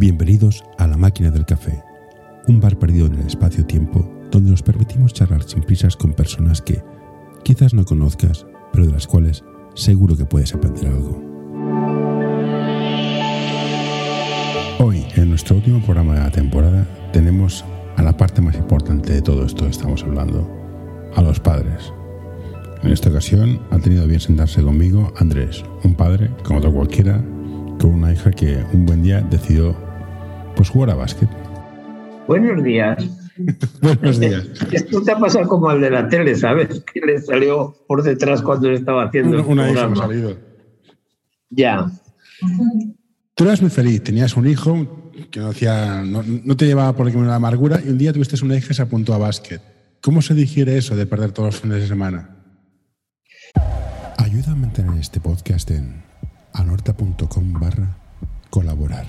Bienvenidos a La Máquina del Café, un bar perdido en el espacio-tiempo donde nos permitimos charlar sin prisas con personas que quizás no conozcas, pero de las cuales seguro que puedes aprender algo. Hoy, en nuestro último programa de la temporada, tenemos a la parte más importante de todo esto que estamos hablando, a los padres. En esta ocasión ha tenido bien sentarse conmigo Andrés, un padre, como otro cualquiera, con una hija que un buen día decidió pues jugar a básquet. Buenos días. Buenos días. Esto te ha pasado como al de la tele, ¿sabes? Que le salió por detrás cuando estaba haciendo Una, el una hija me ha salido. Ya. Tú eras muy feliz, tenías un hijo que no, hacía, no, no te llevaba por la amargura y un día tuviste una hija que se apuntó a básquet. ¿Cómo se digiere eso de perder todos los fines de semana? Ayuda a mantener este podcast en anorta.com barra colaborar.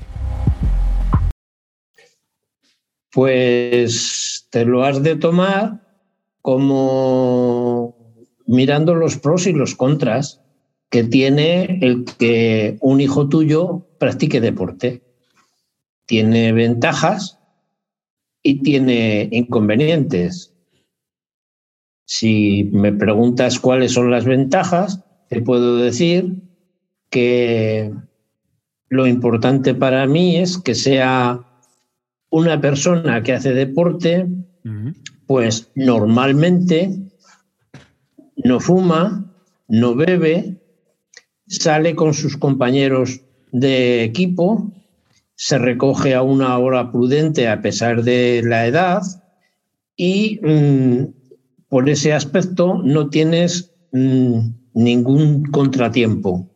Pues te lo has de tomar como mirando los pros y los contras que tiene el que un hijo tuyo practique deporte. Tiene ventajas y tiene inconvenientes. Si me preguntas cuáles son las ventajas, te puedo decir que lo importante para mí es que sea una persona que hace deporte, pues normalmente no fuma, no bebe, sale con sus compañeros de equipo, se recoge a una hora prudente a pesar de la edad y mm, por ese aspecto no tienes mm, ningún contratiempo.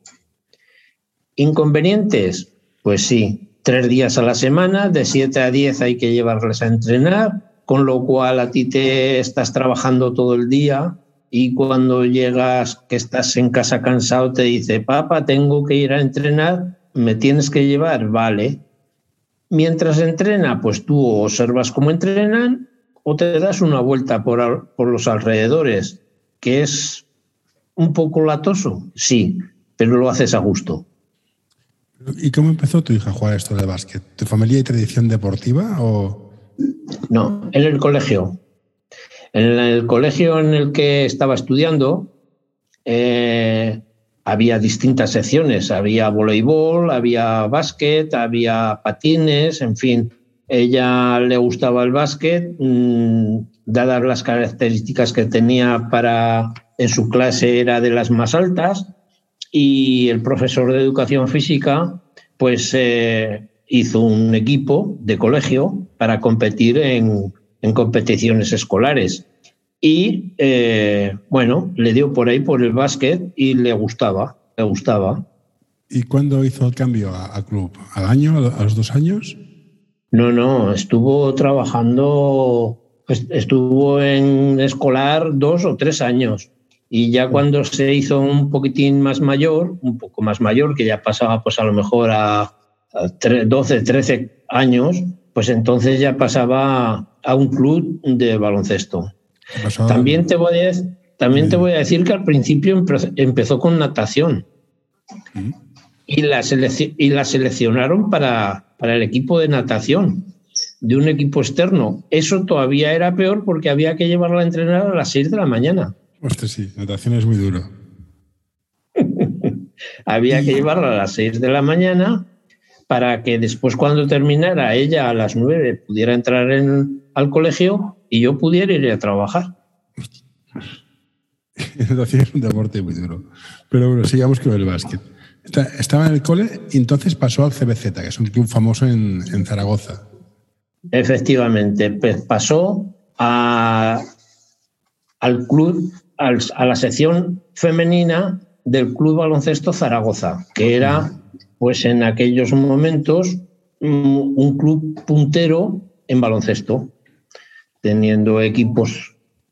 ¿Inconvenientes? Pues sí, tres días a la semana, de 7 a 10 hay que llevarles a entrenar, con lo cual a ti te estás trabajando todo el día y cuando llegas que estás en casa cansado te dice, papá, tengo que ir a entrenar, me tienes que llevar, vale. Mientras entrena, pues tú observas cómo entrenan o te das una vuelta por, por los alrededores, que es un poco latoso, sí, pero lo haces a gusto. ¿Y cómo empezó tu hija a jugar esto de básquet? ¿Tu familia y tradición deportiva o...? No, en el colegio. En el colegio en el que estaba estudiando eh, había distintas secciones. Había voleibol, había básquet, había patines, en fin. Ella le gustaba el básquet, mm, dadas las características que tenía para en su clase era de las más altas y el profesor de educación física pues eh, hizo un equipo de colegio para competir en, en competiciones escolares. Y eh, bueno, le dio por ahí por el básquet y le gustaba, le gustaba. ¿Y cuándo hizo el cambio a, a club? ¿Al año? ¿A los dos años? No, no, estuvo trabajando, est- estuvo en escolar dos o tres años. Y ya cuando se hizo un poquitín más mayor, un poco más mayor, que ya pasaba pues a lo mejor a, a tre- 12, 13 años, pues entonces ya pasaba a un club de baloncesto. También te voy a, también te voy a decir que al principio empe- empezó con natación Mm. y la, y la seleccionaron para, para el equipo de natación, de un equipo externo. Eso todavía era peor porque había que llevarla a entrenar a las 6 de la mañana. Hostia, sí, natación es muy duro. Había que llevarla a las 6 de la mañana para que después cuando terminara ella a las 9 pudiera entrar en, al colegio y yo pudiera ir a trabajar. natación es un deporte muy duro. Pero bueno, sigamos con el básquet. Estaba en el cole y entonces pasó al CBZ, que es un club famoso en, en Zaragoza. Efectivamente, pues pasó a, al club, al- a la sección femenina del Club Baloncesto Zaragoza, que era, pues en aquellos momentos, mm, un club puntero en baloncesto, teniendo equipos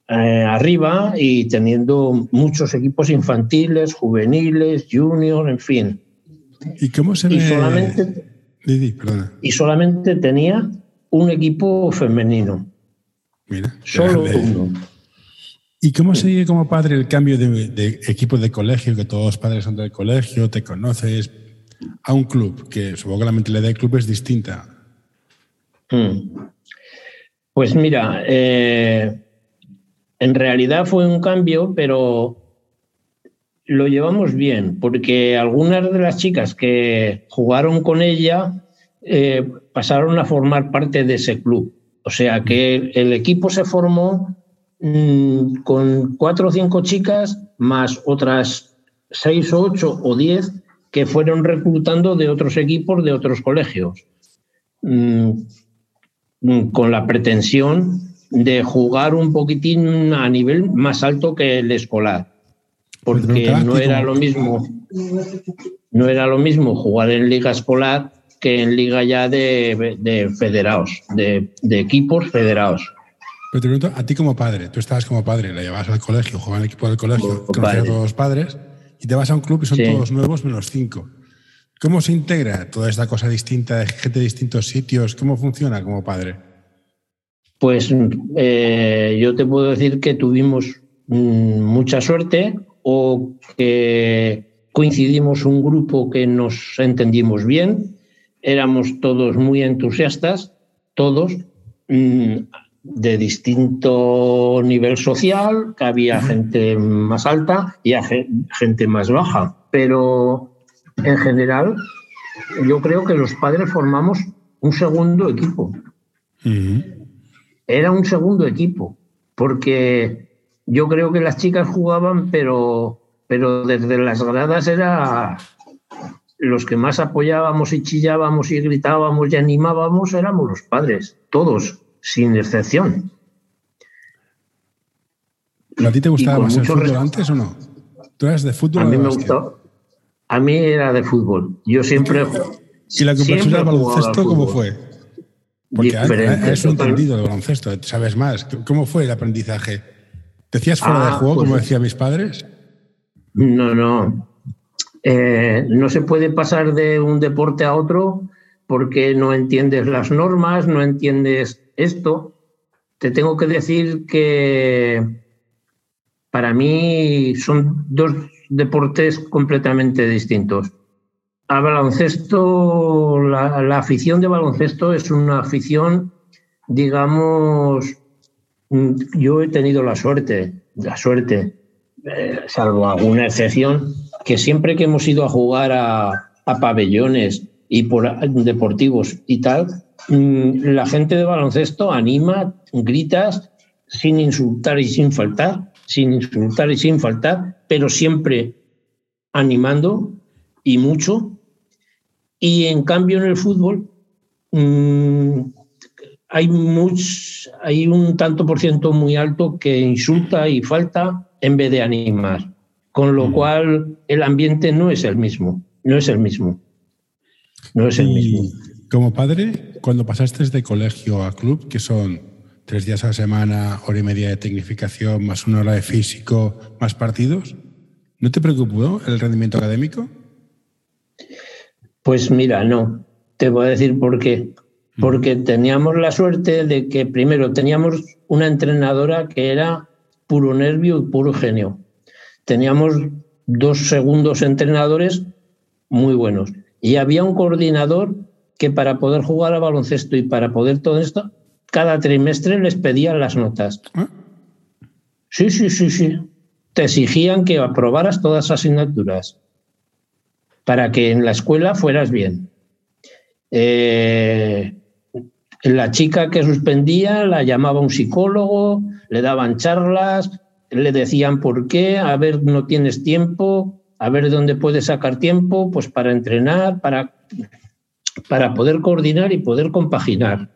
eh, arriba y teniendo muchos equipos infantiles, juveniles, junior, en fin. ¿Y cómo se Y solamente, Didi, y solamente tenía un equipo femenino. Mira. Solo grande. uno. ¿Y cómo se vive como padre el cambio de, de equipo de colegio, que todos los padres son del colegio, te conoces, a un club, que supongo que la mentalidad del club es distinta? Mm. Pues mira, eh, en realidad fue un cambio, pero lo llevamos bien, porque algunas de las chicas que jugaron con ella eh, pasaron a formar parte de ese club. O sea que el equipo se formó mm, con cuatro o cinco chicas más otras seis o ocho o diez que fueron reclutando de otros equipos de otros colegios. Mm, Mm, con la pretensión de jugar un poquitín a nivel más alto que el escolar. Porque no era lo mismo, no era lo mismo jugar en liga escolar que en liga ya de, federados, de, equipos federados. Pero te pregunto, a ti como padre, tú estabas como padre, la llevabas al colegio, jugabas en el equipo del colegio, conocías a todos los padres, y te vas a un club y son todos nuevos menos cinco. ¿Cómo se integra toda esta cosa distinta de gente de distintos sitios? ¿Cómo funciona como padre? Pues eh, yo te puedo decir que tuvimos mm, mucha suerte o que coincidimos un grupo que nos entendimos bien, éramos todos muy entusiastas, todos mm, de distinto nivel social, que había gente más alta y gente más baja, pero en general, yo creo que los padres formamos un segundo equipo. Era un segundo equipo, porque yo creo que las chicas jugaban, pero, pero desde las gradas era los que más apoyábamos y chillábamos y gritábamos y animábamos éramos los padres, todos, sin excepción. ¿A ti te gustaba más el fútbol antes o no? ¿Tú eras de fútbol? A mí me gustaba. A mí era de fútbol. Yo siempre. ¿Y la conversión del baloncesto cómo fue? Porque es un entendido de baloncesto, sabes más. ¿Cómo fue el aprendizaje? ¿Decías fuera de ah, juego, como pues decían mis padres? No, no. Eh, no se puede pasar de un deporte a otro porque no entiendes las normas, no entiendes esto. Te tengo que decir que para mí son dos deportes completamente distintos. Al baloncesto, la, afición de baloncesto es una afición, digamos, mm, yo he tenido la suerte, la suerte, eh, salvo alguna excepción, que siempre que hemos ido a jugar a, pabellones y por deportivos y tal, la gente de baloncesto anima, gritas sin insultar y sin faltar sin insultar y sin faltar, pero siempre animando y mucho. Y en cambio en el fútbol mm, hay, hay un tanto por ciento muy alto que insulta y falta en vez de animar, con lo mm. cual el ambiente no es el mismo, no es el mismo. No es el mismo. Como padre, cuando pasaste de colegio a club, que son tres días a la semana, hora y media de tecnificación, más una hora de físico, más partidos, ¿no te preocupó el rendimiento académico? Pues mira, no. Te voy a decir por qué. Porque teníamos la suerte de que primero teníamos una entrenadora que era puro nervio y puro genio. Teníamos dos segundos entrenadores muy buenos. Y había un coordinador que para poder jugar a baloncesto y para poder todo esto cada trimestre les pedían las notas. ¿Ah? Sí, sí, sí, sí. Te exigían que aprobaras todas las asignaturas para que en la escuela fueras bien. Eh, la chica que suspendía la llamaba un psicólogo, le daban charlas, le decían por qué, a ver, no tienes tiempo, a ver dónde puedes sacar tiempo, pues para entrenar, para, para poder coordinar y poder compaginar.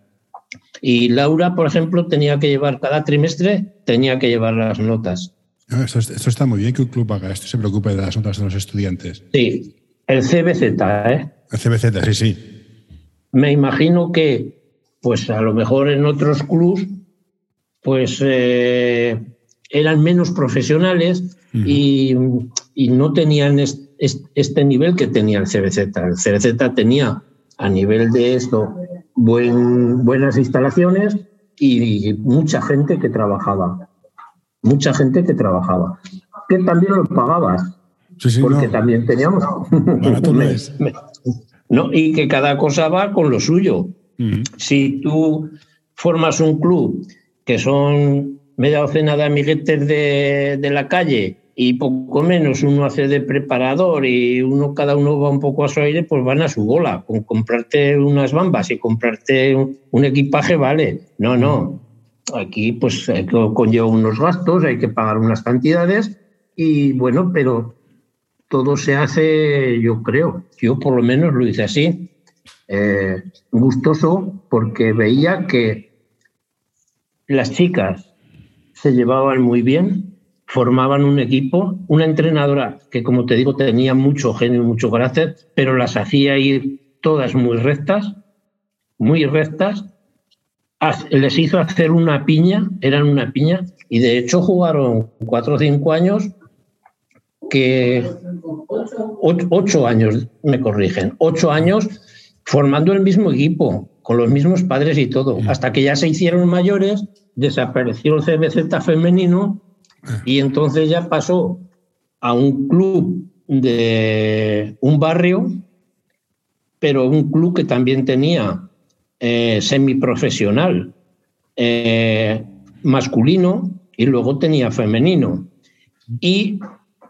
Y Laura, por ejemplo, tenía que llevar cada trimestre, tenía que llevar las notas. Ah, esto, está muy bien que un club haga esto, se preocupe de las notas de los estudiantes. Sí, el CBZ, ¿eh? El CBZ, sí, sí. Me imagino que, pues a lo mejor en otros clubs, pues eh, eran menos profesionales y, no tenían este nivel que tenía el CBZ. El CBZ tenía a nivel de esto buen, buenas instalaciones y mucha gente que trabajaba. Mucha gente que trabajaba. Que también lo pagabas. porque también teníamos. no, no, y que cada cosa va con lo suyo. Si tú formas un club que son media docena de amiguetes de, de la calle y poco menos uno hace de preparador y uno cada uno va un poco a su aire, pues van a su bola. Con comprarte unas bambas y comprarte un, equipaje vale. No, no. Aquí pues conlleva unos gastos, hay que pagar unas cantidades y bueno, pero todo se hace, yo creo, yo por lo menos lo hice así, eh, gustoso porque veía que las chicas se llevaban muy bien, formaban un equipo, una entrenadora que, como te digo, tenía mucho genio y mucho carácter, pero las hacía ir todas muy rectas, muy rectas. Les hizo hacer una piña, eran una piña, y de hecho jugaron cuatro o cinco años que ocho años, me corrigen, ocho años formando el mismo equipo, con los mismos padres y todo, hasta que ya se hicieron mayores, desapareció el CBZ femenino y entonces ya pasó a un club de un barrio, pero un club que también tenía eh, semiprofesional eh, masculino y luego tenía femenino. Y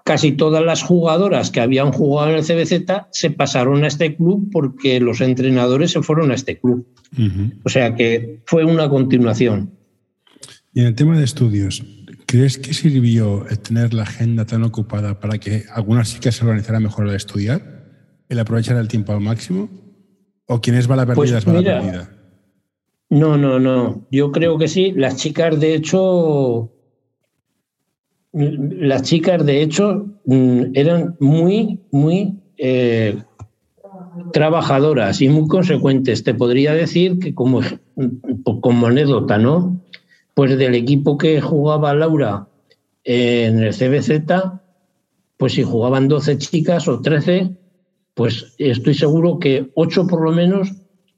casi todas las jugadoras que habían jugado en el CBZ se pasaron a este club porque los entrenadores se fueron a este club. O sea que fue una continuación. Y en el tema de estudios, ¿Crees que sirvió tener la agenda tan ocupada para que algunas chicas se organizaran mejor al estudiar? ¿El aprovechar el tiempo al máximo? ¿O quienes va la perdida pues va la perdida? No, no, no. Yo creo que sí. Las chicas, de hecho, las chicas, de hecho, mm, eran muy, muy eh, trabajadoras y muy consecuentes. Te podría decir que como, como anécdota, ¿no? Pues del equipo que jugaba Laura en el CBZ, pues si jugaban 12 chicas o 13, pues estoy seguro que 8 por lo menos,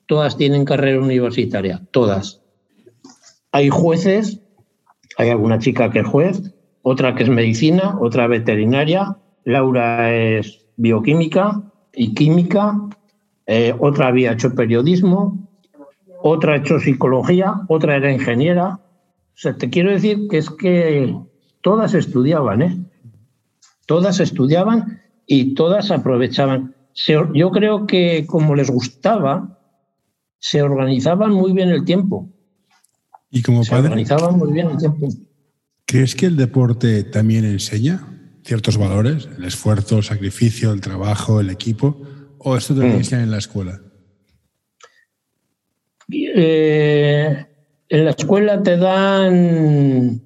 todas tienen carrera universitaria, todas. Hay jueces, hay alguna chica que es juez, otra que es medicina, otra veterinaria, Laura es bioquímica y química, eh, otra había hecho periodismo, otra ha hecho psicología, otra era ingeniera, sea, te quiero decir que es que todas estudiaban, ¿eh? Todas estudiaban y todas aprovechaban. yo creo que como les gustaba, se organizaban muy bien el tiempo. Y como se organizaban muy bien el tiempo. ¿Crees que el deporte también enseña ciertos valores? El esfuerzo, el sacrificio, el trabajo, el equipo. ¿O esto te lo mm. en la escuela? Eh, en la escuela te dan,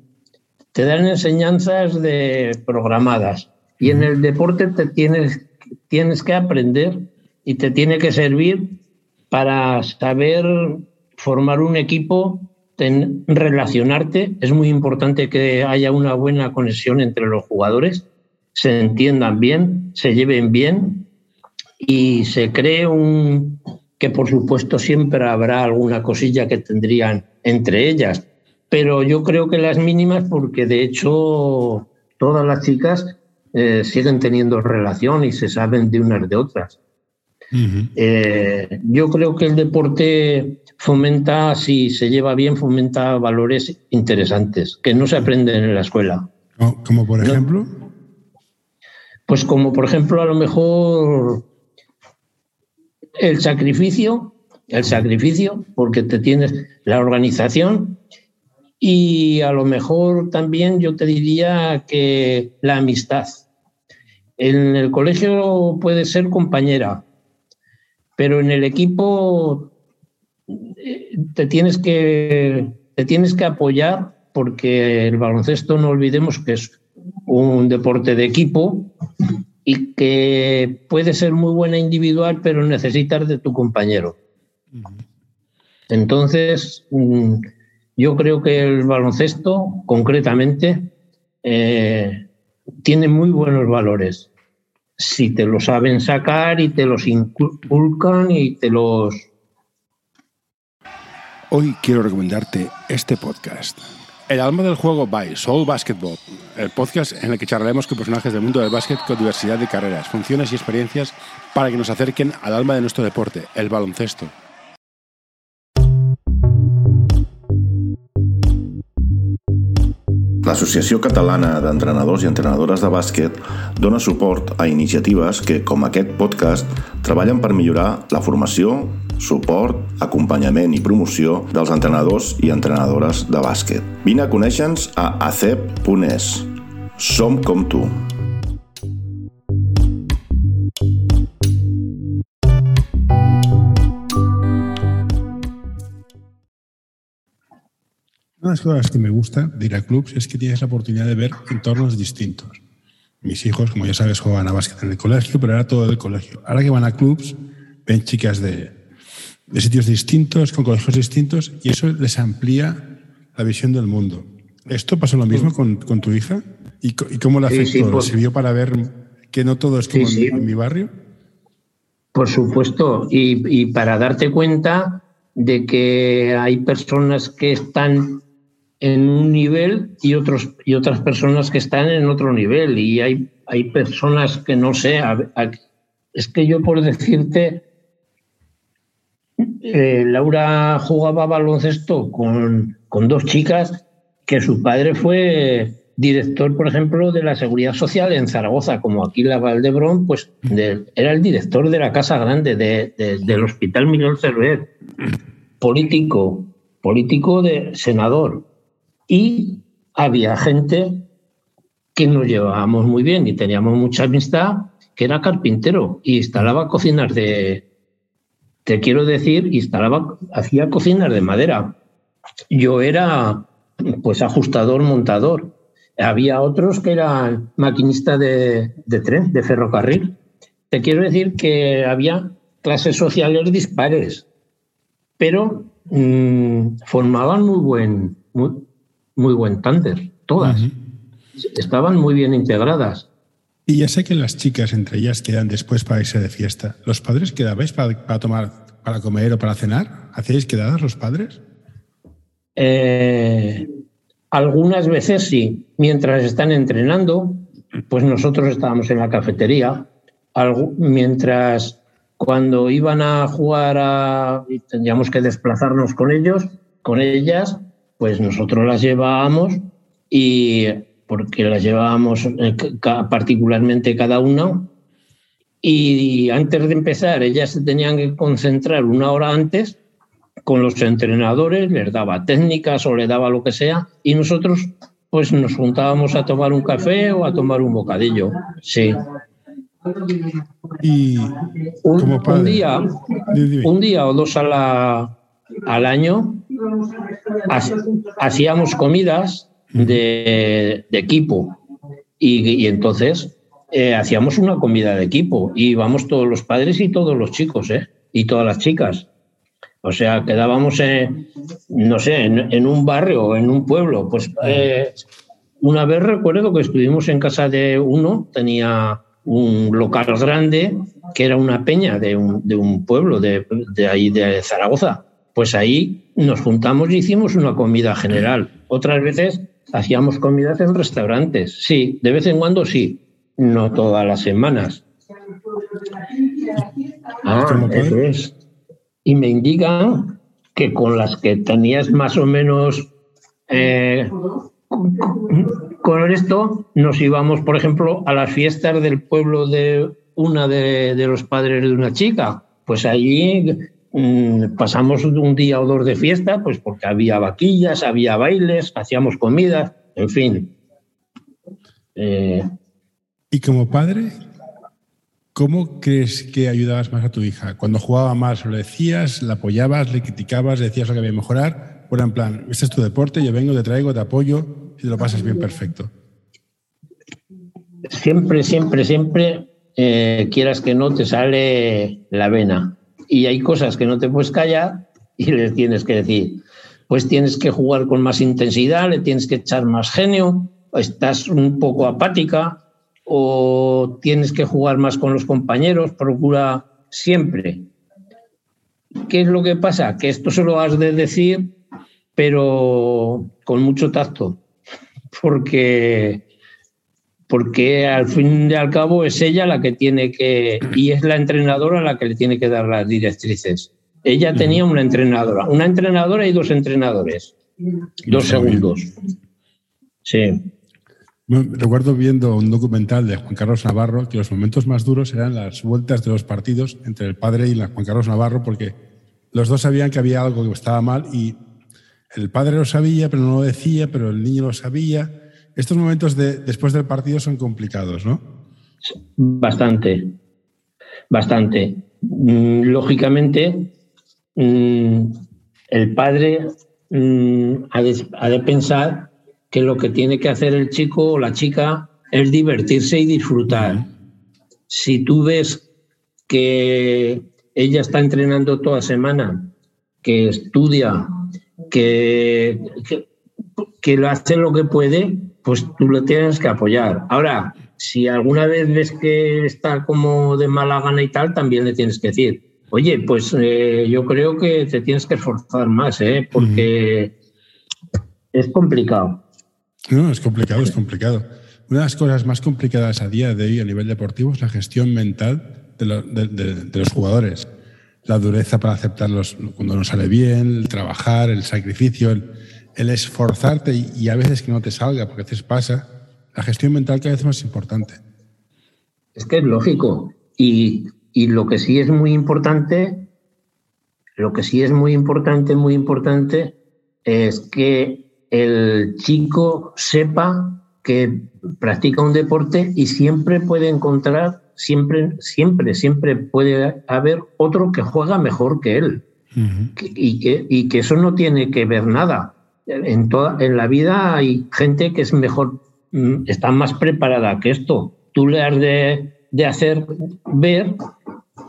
te dan enseñanzas de programadas y en el deporte te tienes, tienes que aprender y te tiene que servir para saber formar un equipo, relacionarte. Es muy importante que haya una buena conexión entre los jugadores, se entiendan bien, se lleven bien y se cree un, que por supuesto siempre habrá alguna cosilla que tendrían entre ellas, pero yo creo que las mínimas porque de hecho todas las chicas eh, siguen teniendo relación y se saben de unas de otras. Eh, yo creo que el deporte fomenta, si se lleva bien, fomenta valores interesantes que no se aprenden en la escuela. ¿Como por ejemplo? Pues como por ejemplo a lo mejor el sacrificio, el sacrificio, porque te tienes la organización y a lo mejor también yo te diría que la amistad. En el colegio puede ser compañera, pero en el equipo eh, te tienes que, te tienes que apoyar porque el baloncesto no olvidemos que es un deporte de equipo y que puede ser muy buena individual, pero necesitas de tu compañero. Entonces, mm, yo creo que el baloncesto, concretamente, eh, tiene muy buenos valores. Si te lo saben sacar y te los inculcan y te los... Hoy quiero recomendarte este podcast. El alma del juego by Soul Basketball, el podcast en el que charlaremos con personajes del mundo del básquet con diversidad de carreras, funciones y experiencias para que nos acerquen al alma de nuestro deporte, el baloncesto. L'Associació Catalana d'Entrenadors i Entrenadores de Bàsquet dona suport a iniciatives que, com aquest podcast, treballen per millorar la formació, suport, acompanyament i promoció dels entrenadors i entrenadores de bàsquet. Vine a conèixer-nos a acep.es. Som com tu. Una de las cosas que me gusta de ir a clubs es que tienes la oportunidad de ver entornos distintos. Mis hijos, como ya sabes, juegan a básquet en el colegio, pero era todo del colegio. Ahora que van a clubs, ven chicas de, de sitios distintos, con colegios distintos, y eso les amplía la visión del mundo. ¿Esto pasó lo mismo con, con tu hija? ¿Y, y cómo la afectó? Sí, sí, por... ¿Sirvió para ver que no todo es como sí, en, en, mi barrio? Por supuesto, y, y para darte cuenta de que hay personas que están en un nivel y, otros, y otras personas que están en otro nivel. Y hay, hay personas que no sé, a, a, es que yo por decirte, eh, Laura jugaba baloncesto con, con dos chicas que su padre fue director, por ejemplo, de la Seguridad Social en Zaragoza, como aquí la Valdebrón, pues era el director de la Casa Grande, de, de, del Hospital Miguel Cervet, político, político de senador, y había gente que nos llevábamos muy bien y teníamos mucha amistad, que era carpintero y instalaba cocinas de, te quiero decir, instalaba, hacía cocinas de madera. Yo era pues ajustador, montador. Había otros que eran maquinistas de, de tren, de ferrocarril. Te quiero decir que había clases sociales dispares, pero mmm, formaban muy buen, muy, muy buen tándem, todas. Uh -huh. Estaban muy bien integradas. Y ya sé que las chicas entre ellas quedan después para irse de fiesta. ¿Los padres quedabais para, tomar, para comer o para cenar? ¿Hacíais quedadas los padres? Eh, algunas veces sí. Mientras están entrenando, pues nosotros estábamos en la cafetería. Mientras cuando iban a jugar y tendríamos que desplazarnos con ellos, con ellas, pues nosotros las llevábamos y porque las llevábamos particularmente cada una y antes de empezar ellas se tenían que concentrar una hora antes con los entrenadores, les daba técnicas o les daba lo que sea y nosotros pues nos juntábamos a tomar un café o a tomar un bocadillo, sí. Y un, un día, un día o dos a la, al año hacíamos comidas de, de equipo y, y, entonces eh, hacíamos una comida de equipo y íbamos todos los padres y todos los chicos ¿eh? y todas las chicas. O sea, quedábamos, en, no sé, en, en un barrio, en un pueblo. Pues eh, una vez recuerdo que estuvimos en casa de uno, tenía un local grande que era una peña de un, de un pueblo de, de ahí de Zaragoza pues ahí nos juntamos y hicimos una comida general. Otras veces hacíamos comidas en restaurantes. Sí, de vez en cuando sí, no todas las semanas. Ah, eso es. Y me indican que con las que tenías más o menos eh, con esto, nos íbamos, por ejemplo, a las fiestas del pueblo de una de, de los padres de una chica. Pues allí Mm, pasamos un día o dos de fiesta, pues porque había vaquillas, había bailes, hacíamos comida, en fin. Eh, y como padre, ¿cómo crees que ayudabas más a tu hija? Cuando jugaba más, ¿lo decías, la apoyabas, le criticabas, le decías lo que había que mejorar? ¿O era en plan, este es tu deporte, yo vengo, te traigo, te apoyo, y te lo pasas bien perfecto? Siempre, siempre, siempre, eh, quieras que no, te sale la vena y hay cosas que no te puedes callar y les tienes que decir, pues tienes que jugar con más intensidad, le tienes que echar más genio, estás un poco apática o tienes que jugar más con los compañeros, procura siempre. ¿Qué es lo que pasa? Que esto se lo has de decir, pero con mucho tacto, porque porque al fin y al cabo es ella la que tiene que, y es la entrenadora la que le tiene que dar las directrices. Ella tenía una entrenadora, una entrenadora y dos entrenadores, dos segundos. Sí. recuerdo viendo un documental de Juan Carlos Navarro que los momentos más duros eran las vueltas de los partidos entre el padre y Juan Carlos Navarro porque los dos sabían que había algo que estaba mal y el padre lo sabía, pero no lo decía, pero el niño lo sabía. Estos momentos de, después del partido son complicados, ¿no? Bastante, bastante. Mm, lógicamente, mm, el padre mm, ha de, pensar que lo que tiene que hacer el chico o la chica es divertirse y disfrutar. Si tú ves que ella está entrenando toda semana, que estudia, que, que, lo hace lo que puede, pues tú lo tienes que apoyar. Ahora, si alguna vez ves que está como de mala gana y tal, también le tienes que decir, oye, pues eh, yo creo que te tienes que esforzar más, ¿eh? porque es complicado. No, es complicado, es complicado. Una de las cosas más complicadas a día de hoy a nivel deportivo es la gestión mental de, los jugadores. La dureza para aceptarlos cuando no sale bien, el trabajar, el sacrificio, el, esforzarte y, a veces que no te salga, porque a veces pasa. La gestión mental cada vez es más importante. Es que es lógico. Y, y lo que sí es muy importante, lo que sí es muy importante, muy importante, es que el chico sepa que practica un deporte y siempre puede encontrar siempre, siempre, siempre puede haber otro que juega mejor que él. y, que, y que eso no tiene que ver nada. En, toda, en la vida hay gente que es mejor, mm, está más preparada que esto. Tú le has de, de hacer ver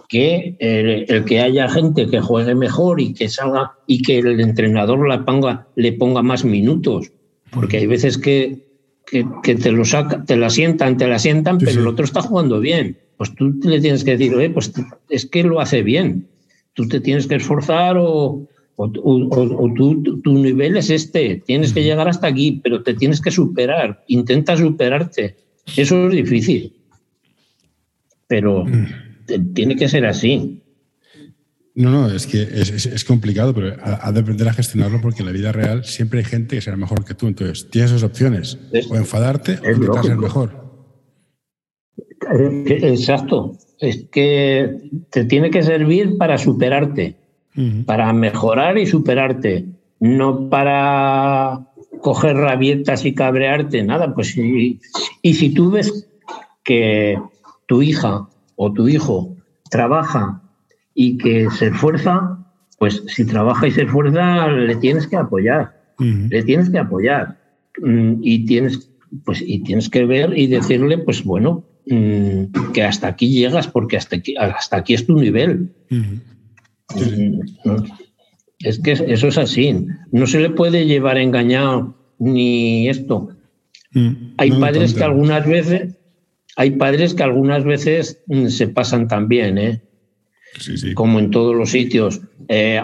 que el, que haya gente que juegue mejor y que salga y que el entrenador la ponga, le ponga más minutos. Porque hay veces que, que, te lo saca, te la sientan, te la sientan, pero el otro está jugando bien. Pues tú le tienes que decir, Oye, pues es que lo hace bien. Tú te tienes que esforzar o, o, tú, tu nivel es este, tienes que llegar hasta aquí, pero te tienes que superar, intenta superarte. Eso es difícil. Pero tiene que ser así. No, no, es que es, complicado, pero ha de aprender a gestionarlo porque en la vida real siempre hay gente que será mejor que tú. Entonces, tienes dos opciones, o enfadarte o intentar ser mejor. Exacto. Es que te tiene que servir para superarte, para mejorar y superarte, no para coger rabietas y cabrearte, nada. Pues y si tú ves que tu hija o tu hijo trabaja y que se esfuerza, pues si trabaja y se esfuerza, le tienes que apoyar. Le tienes que apoyar. Mm, y tienes, pues, y tienes que ver y decirle, pues bueno, mm, que hasta aquí llegas porque hasta aquí, hasta aquí es tu nivel. Es que eso es así. No se le puede llevar engañado ni esto. Hay padres que algunas veces hay padres que algunas veces mm, se pasan también, ¿eh? como en todos los sitios. Eh,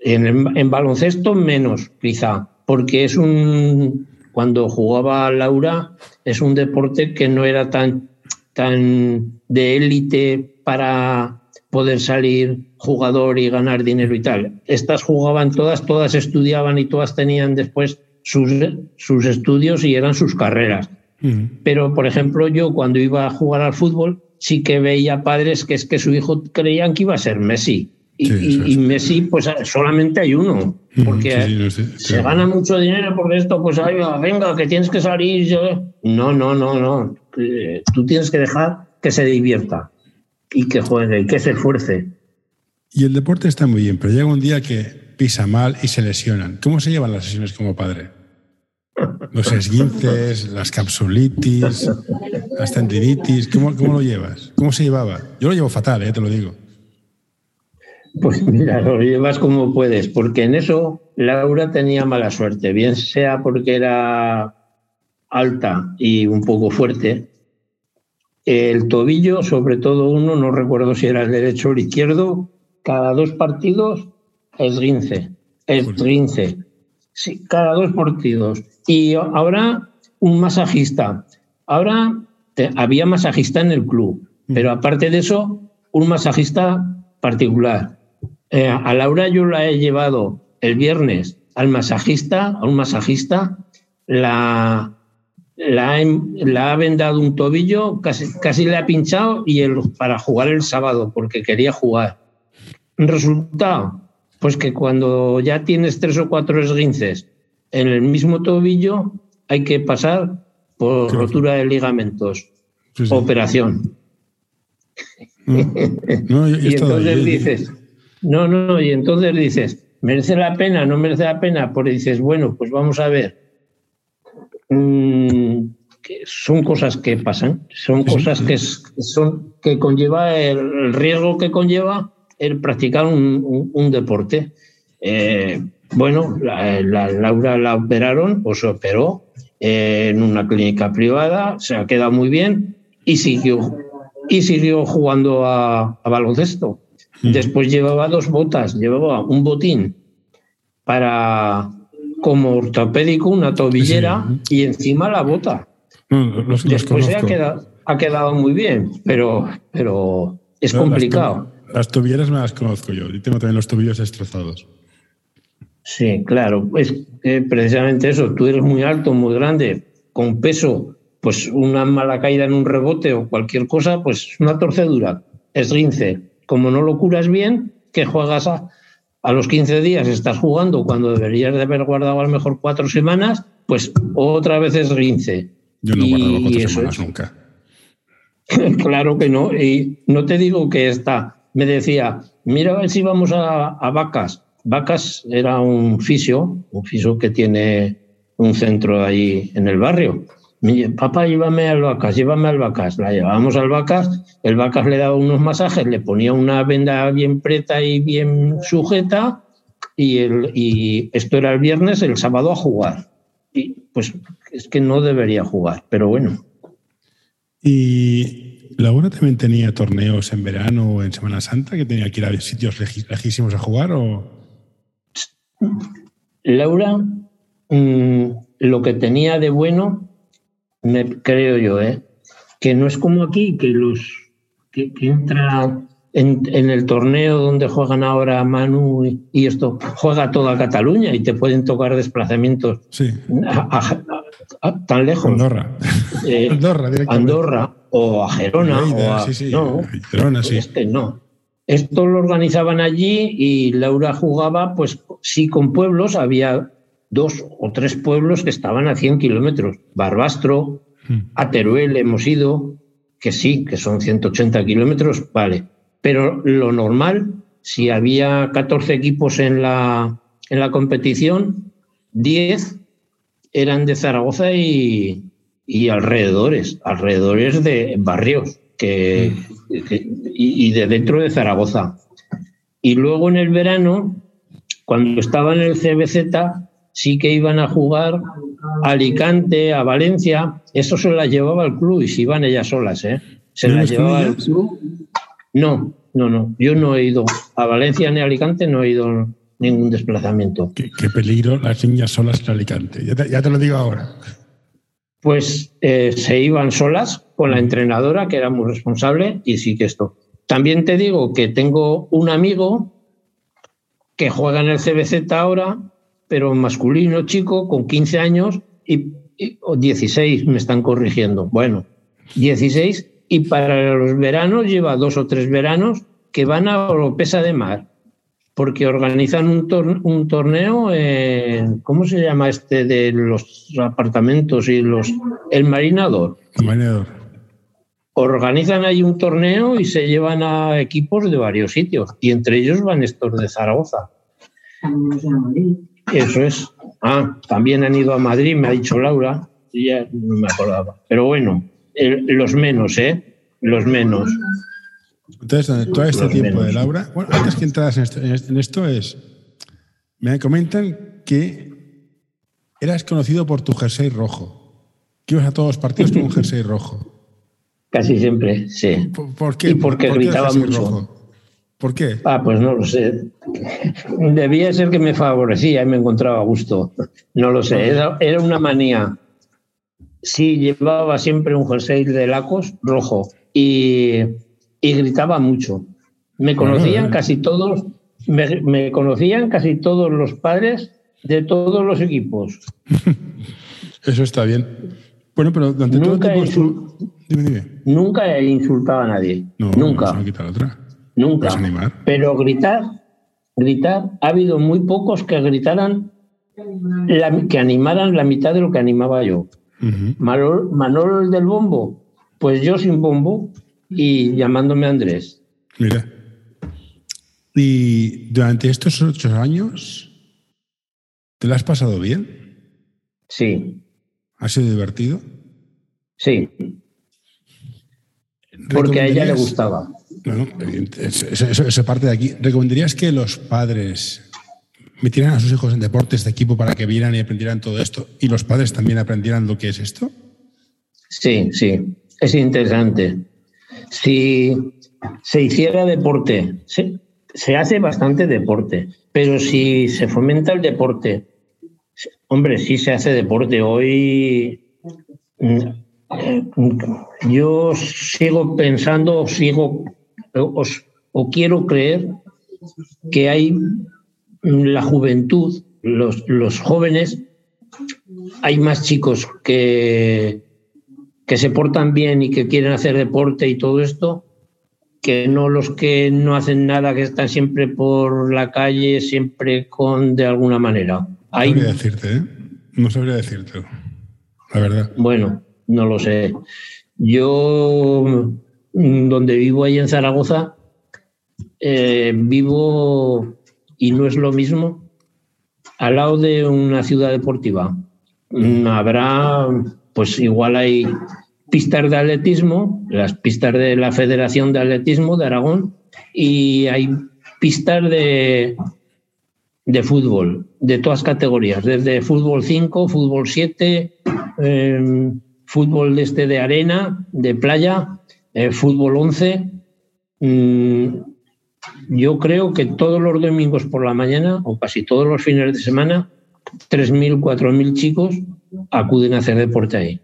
en, baloncesto menos, quizá, porque es un, cuando jugaba Laura, es un deporte que no era tan, tan de élite para poder salir jugador y ganar dinero y tal. Estas jugaban todas, todas estudiaban y todas tenían después sus, sus estudios y eran sus carreras. Pero, por ejemplo, yo cuando iba a jugar al fútbol, sí que veía padres que es que su hijo creían que iba a ser Messi. Y, Messi, pues solamente hay uno, porque se gana mucho dinero por esto, pues ay, venga, que tienes que salir. No, no, no, no. Tú tienes que dejar que se divierta y que juegue y que se esfuerce. Y el deporte está muy bien, pero llega un día que pisa mal y se lesionan. ¿Cómo se llevan las sesiones como padre? Los esguinces, las capsulitis, las tendinitis, ¿cómo, lo llevas? ¿Cómo se llevaba? Yo lo llevo fatal, eh, te lo digo. Pues mira, lo llevas como puedes, porque en eso Laura tenía mala suerte, bien sea porque era alta y un poco fuerte. El tobillo, sobre todo uno, no recuerdo si era el derecho o el izquierdo, cada dos partidos esguince, esguince. Sí, cada dos partidos. Y ahora un masajista. Ahora había masajista en el club, mm. pero aparte de eso, un masajista particular. Eh, a Laura yo la he llevado el viernes al masajista, a un masajista, la, la, ha vendado un tobillo, casi, casi le ha pinchado y el, para jugar el sábado, porque quería jugar. Resultado, pues que cuando ya tienes tres o cuatro esguinces en el mismo tobillo, hay que pasar por rotura de ligamentos, operación. Mm. y entonces dices, no, no, y entonces dices, ¿merece la pena? ¿No merece la pena? Pues dices, bueno, pues vamos a ver. Mm, son cosas que pasan, son cosas que, son, que conlleva el, riesgo que conlleva el practicar un, deporte. Eh, bueno, la, Laura la operaron, o se operó eh, en una clínica privada, se ha quedado muy bien y siguió, y siguió jugando a, baloncesto. Después llevaba dos botas, llevaba un botín para como ortopédico, una tobillera y encima la bota. Después ha, quedado, ha quedado, muy bien, pero, pero es complicado. Las, tobilleras me las conozco yo, y tengo también los tobillos destrozados. Sí, claro, es precisamente eso, tú eres muy alto, muy grande, con peso, pues una mala caída en un rebote o cualquier cosa, pues una torcedura, esguince. Como no lo curas bien, que juegas a, a los 15 días estás jugando cuando deberías de haber guardado a lo mejor cuatro semanas, pues otra vez esguince. Yo no cuatro semanas nunca. claro que no. Y no te digo que está. Me decía, mira a ver si vamos a, a Vacas. Vacas era un fisio, un fisio que tiene un centro ahí en el barrio. Papá, llévame al Vacas, llévame al Vacas. La llevábamos al Vacas, el Vacas le daba unos masajes, le ponía una venda bien preta y bien sujeta, y, el, y esto era el viernes, el sábado a jugar. Y pues es que no debería jugar, pero bueno. ¿Y Laura también tenía torneos en verano o en Semana Santa que tenía que ir a sitios lejísimos a jugar? O... Laura, mm, lo que tenía de bueno, me, creo yo, ¿eh? que no es como aquí, que los que, entra en, el torneo donde juegan ahora Manu y, esto, juega toda Cataluña y te pueden tocar desplazamientos tan lejos. Andorra. Eh, Andorra, Andorra o a Gerona. o a, no, Gerona, sí. Este no. Esto lo organizaban allí y Laura jugaba, pues sí, con pueblos. Había dos o tres pueblos que estaban a 100 kilómetros. Barbastro, hmm. a Teruel hemos ido, que sí, que son 180 kilómetros, vale. Pero lo normal, si había 14 equipos en la, en la competición, 10 eran de Zaragoza y, y alrededores, alrededores de barrios que, y, de dentro de Zaragoza. Y luego en el verano, cuando estaba en el CBZ, sí que iban a jugar a Alicante, a Valencia. Eso se las llevaba el club y si iban ellas solas, ¿eh? Se las llevaba el club. No, no, no. Yo no he ido a Valencia ni a Alicante, no he ido ningún desplazamiento. Qué, peligro las niñas solas en Alicante. Ya te, lo digo ahora. Pues eh, se iban solas con la entrenadora, que era muy responsable, y sí que esto. También te digo que tengo un amigo que juega en el CBZ ahora, pero masculino, chico, con 15 años y, o 16, me están corrigiendo. Bueno, 16, y para los veranos lleva dos o tres veranos que van a Oropesa de Mar, porque organizan un, un torneo ¿cómo se llama este de los apartamentos y los... El Marinador. El Marinador organizan ahí un torneo y se llevan a equipos de varios sitios y entre ellos van estos de Zaragoza. Eso es. Ah, también han ido a Madrid, me ha dicho Laura, y ya no me acordaba. Pero bueno, los menos, ¿eh? Los menos. Entonces, todo este tiempo de Laura, bueno, antes que entras en esto, es, me comentan que eras conocido por tu jersey rojo, que ibas a todos los partidos con un jersey rojo. Casi siempre, sí. ¿Por, qué? Y porque gritaba mucho. ¿Por qué? Ah, pues no lo sé. Debía ser que me favorecía y me encontraba a gusto. No lo sé. Era, una manía. Sí, llevaba siempre un jersey de lacos rojo y, gritaba mucho. Me conocían casi todos, me, me conocían casi todos los padres de todos los equipos. Eso está bien. Bueno, pero durante Nunca todo el tiempo... insul- Dime, dime. Nunca he insultado a nadie. No, Nunca. otra. Nunca. Animar. Pero gritar, gritar, ha habido muy pocos que gritaran, la- que animaran la mitad de lo que animaba yo. Manol, Manolo el del bombo, pues yo sin bombo y llamándome Andrés. Mira. Y durante estos ocho años, ¿te lo has pasado bien? Sí, ¿Ha sido divertido? sí, porque a ella le ¿Recomendarías- gustaba. No, no, evidente, eso, eso- eso- eso parte de aquí. ¿Recomendarías que los padres metieran a sus hijos en deportes de equipo para que vieran y aprendieran todo esto y los padres también aprendieran lo que es esto? Sí, sí, es interesante. Si se hiciera deporte, se, hace bastante deporte, pero si se fomenta el deporte, hombre, sí se hace deporte. Hoy mm, eh, yo sigo pensando, sigo os- o quiero creer que hay la juventud, los, los jóvenes, hay más chicos que, que se portan bien y que quieren hacer deporte y todo esto, que no los que no hacen nada, que están siempre por la calle, siempre con de alguna manera. No Hay, sabría decirte, ¿eh? No sabría decirte. La verdad. bueno, no lo sé. Yo, mm, donde vivo ahí en Zaragoza, eh, vivo, y no es lo mismo, al lado de una ciudad deportiva. Mm, Habrá, pues igual hay pistas de atletismo, las pistas de la Federación de Atletismo de Aragón, y hay pistas de, de fútbol, de todas categorías, desde fútbol 5, fútbol 7, eh, fútbol de este de arena, de playa, eh, fútbol 11. Mm, yo creo que todos los domingos por la mañana, o casi todos los fines de semana, 3.000, 4.000 chicos acuden a hacer deporte ahí.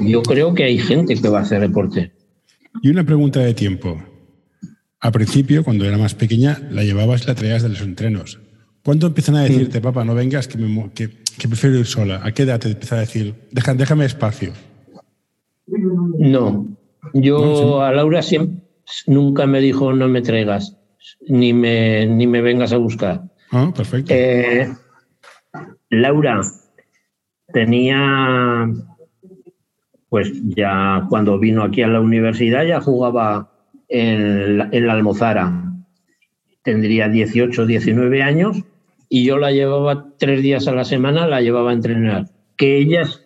Yo creo que hay gente que va a hacer deporte. Y una pregunta de tiempo. Al principio, cuando era más pequeña, la llevabas y la traías de los entrenos. ¿Cuándo empiezan a decirte, papá, no vengas, que, me que, que prefiero ir sola? ¿A qué edad te empieza a decir, "Deja- déjame espacio? No, yo No, sí. a Laura siempre, nunca me dijo no me traigas, ni me, ni me vengas a buscar. Ah, perfecto. Eh, Laura tenía, pues ya cuando vino aquí a la universidad ya jugaba en la, en la Almozara. Tendría 18, 19 años y yo la llevaba tres días a la semana, la llevaba a entrenar. Que ellas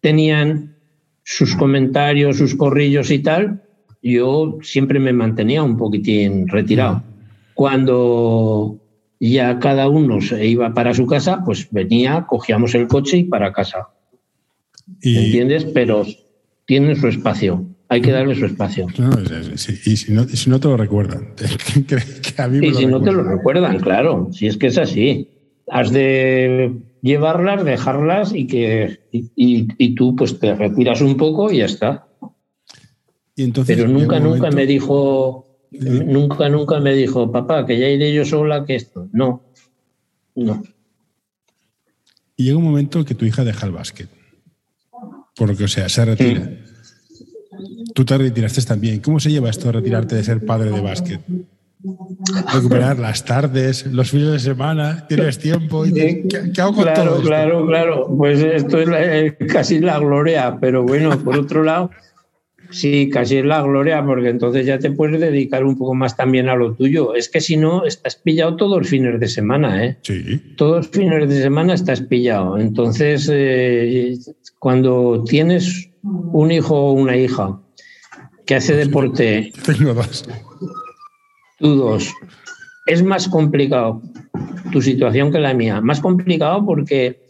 tenían sus comentarios, sus corrillos y tal, yo siempre me mantenía un poquitín retirado. Cuando ya cada uno se iba para su casa, pues venía, cogíamos el coche y para casa. y, ¿Entiendes? Pero tienen su espacio. Hay que darle su espacio. Sí, y si no, si no te lo recuerdan, que, que a mí me Y lo si no te lo recuerdan. recuerdan, claro, si es que es así. Has de llevarlas, dejarlas y que y, y- y tú pues te retiras un poco y ya está. Y entonces Pero nunca, un nunca momento- me dijo, Dime. nunca, nunca me dijo, papá, que ya iré yo sola, que esto. No, no. Y llega un momento que tu hija deja el básquet. Por lo que, o sea, se retira. Tú te retiraste también. ¿Cómo se lleva esto de retirarte de ser padre de básquet? Recuperar las tardes, los fines de semana, tienes tiempo. Y ¿qué, qué hago con claro, todo esto? claro, claro. Pues esto es la- eh, casi la gloria, pero bueno, por otro lado, sí, casi es la gloria, porque entonces ya te puedes dedicar un poco más también a lo tuyo. Es que si no, estás pillado todos los fines de semana, ¿eh? Sí. Todos los fines de semana estás pillado. Entonces, eh, cuando tienes un hijo o una hija que hace deporte Tengo dos. Tú dos. Es más complicado tu situación que la mía. Más complicado porque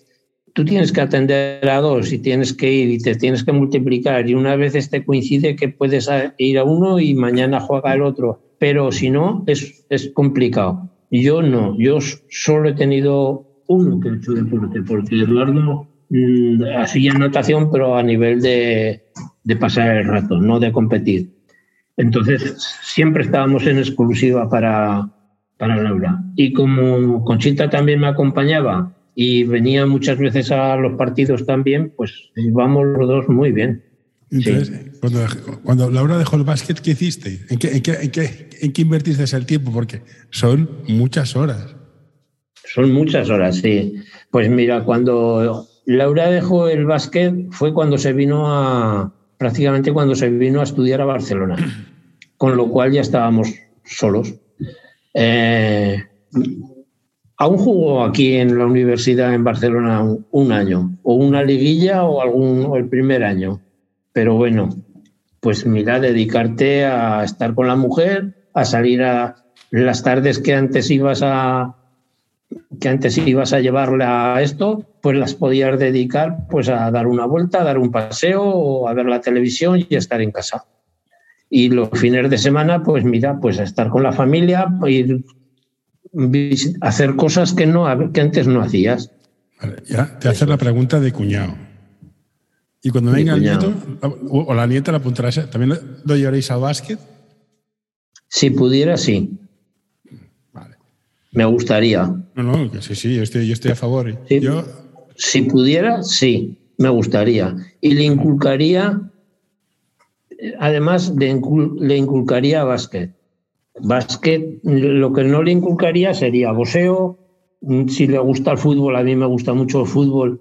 tú tienes que atender a dos y tienes que ir y te tienes que multiplicar y una vez te coincide que puedes ir a uno y mañana juega el otro. Pero si no, es, es complicado. Yo no. Yo solo he tenido uno que ha hecho deporte porque Eduardo mm, hacía natación pero a nivel de, de pasar el rato, no de competir. Entonces, siempre estábamos en exclusiva para, para Laura. Y como Conchita también me acompañaba y venía muchas veces a los partidos también, pues íbamos los dos muy bien. Entonces, cuando, cuando, Laura dejó el básquet, ¿qué hiciste? ¿En qué, en, qué, en, qué, ¿En qué invertiste el tiempo? Porque son muchas horas. Son muchas horas, sí. Pues mira, cuando Laura dejó el básquet fue cuando se vino a, prácticamente cuando se vino a estudiar a Barcelona, con lo cual ya estábamos solos. Eh, aún jugó aquí en la universidad en Barcelona un, año, o una liguilla o, algún, el primer año. Pero bueno, pues mira, dedicarte a estar con la mujer, a salir a las tardes que antes ibas a que antes ibas a llevarla a esto, pues las podías dedicar pues a dar una vuelta, a dar un paseo a ver la televisión y estar en casa. Y los fines de semana, pues mira, pues a estar con la familia, ir hacer cosas que, no, que antes no hacías. ya te haces la pregunta de cuñado. Y cuando venga el nieto o la nieta la apuntarás, ¿también lo llevaréis al básquet? Si pudiera, sí. Vale. Me gustaría. No, no, sí, sí, yo estoy, yo estoy a favor. Yo... Si pudiera, sí, me gustaría. Y le inculcaría, además, le, le inculcaría básquet. Básquet, lo que no le inculcaría sería boxeo. Si le gusta el fútbol, a mí me gusta mucho el fútbol,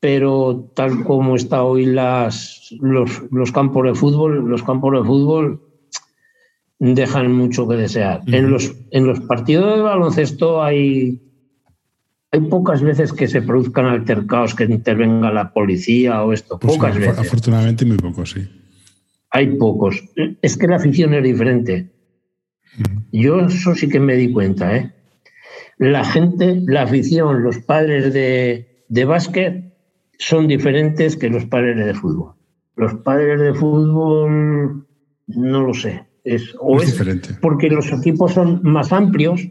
pero tal como está hoy las, los, los campos de fútbol, los campos de fútbol dejan mucho que desear. en, los, en los partidos de baloncesto hay, hay pocas veces que se produzcan altercados, que intervenga la policía o esto. Pues pocas veces. Afortunadamente, muy pocos, sí. Hay pocos. Es que la afición es diferente. Yo eso sí que me di cuenta, ¿eh? La gente, la afición, los padres de, de básquet son diferentes que los padres de fútbol. Los padres de fútbol, no lo sé. Es, o es, diferente. porque los equipos son más amplios,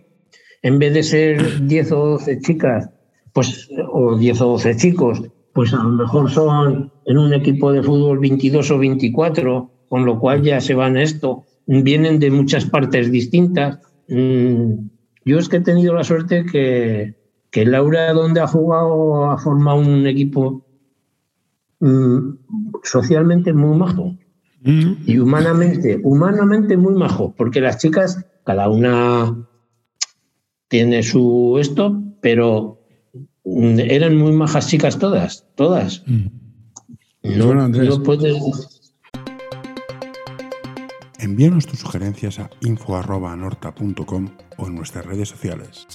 en vez de ser 10 o 12 chicas, pues, o 10 o 12 chicos, pues a lo mejor son en un equipo de fútbol 22 o 24, con lo cual ya se van esto vienen de muchas partes distintas. Mm, yo es que he tenido la suerte que, que Laura, donde ha jugado, ha formado un equipo mm, socialmente muy majo mm. y humanamente, humanamente muy majo, porque las chicas, cada una tiene su esto, pero eran muy majas chicas todas, todas. No, no puedes Envíanos tus sugerencias a info.norta.com o en nuestras redes sociales.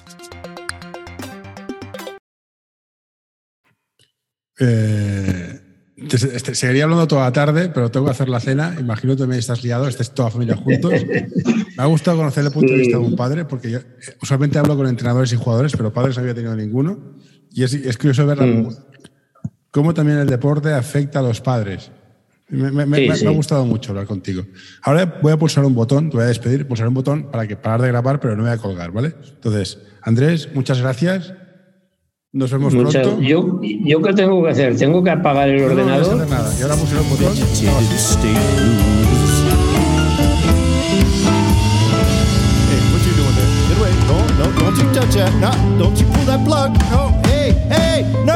Eh, seguiría hablando toda la tarde, pero tengo que hacer la cena. Imagino que también estás liado, estés toda la familia juntos. Me ha gustado conocer el punto de vista de un padre, porque yo eh, usualmente hablo con entrenadores y jugadores, pero padres no había tenido ninguno. Y es, curioso ver mm. cómo también el deporte afecta a los padres. Me, ha gustado mucho hablar contigo. Ahora voy a pulsar un botón, te voy a despedir, pulsar un botón para que parar de grabar, pero no me voy a colgar, ¿vale? Entonces, Andrés, muchas gracias. Nos vemos pronto. Yo, ¿Yo qué tengo que hacer? ¿Tengo que apagar el ordenador? No, no nada. Y ahora pulsar un botón. No, no, don't you touch that. No, don't you pull that plug. No, hey, hey, nurse,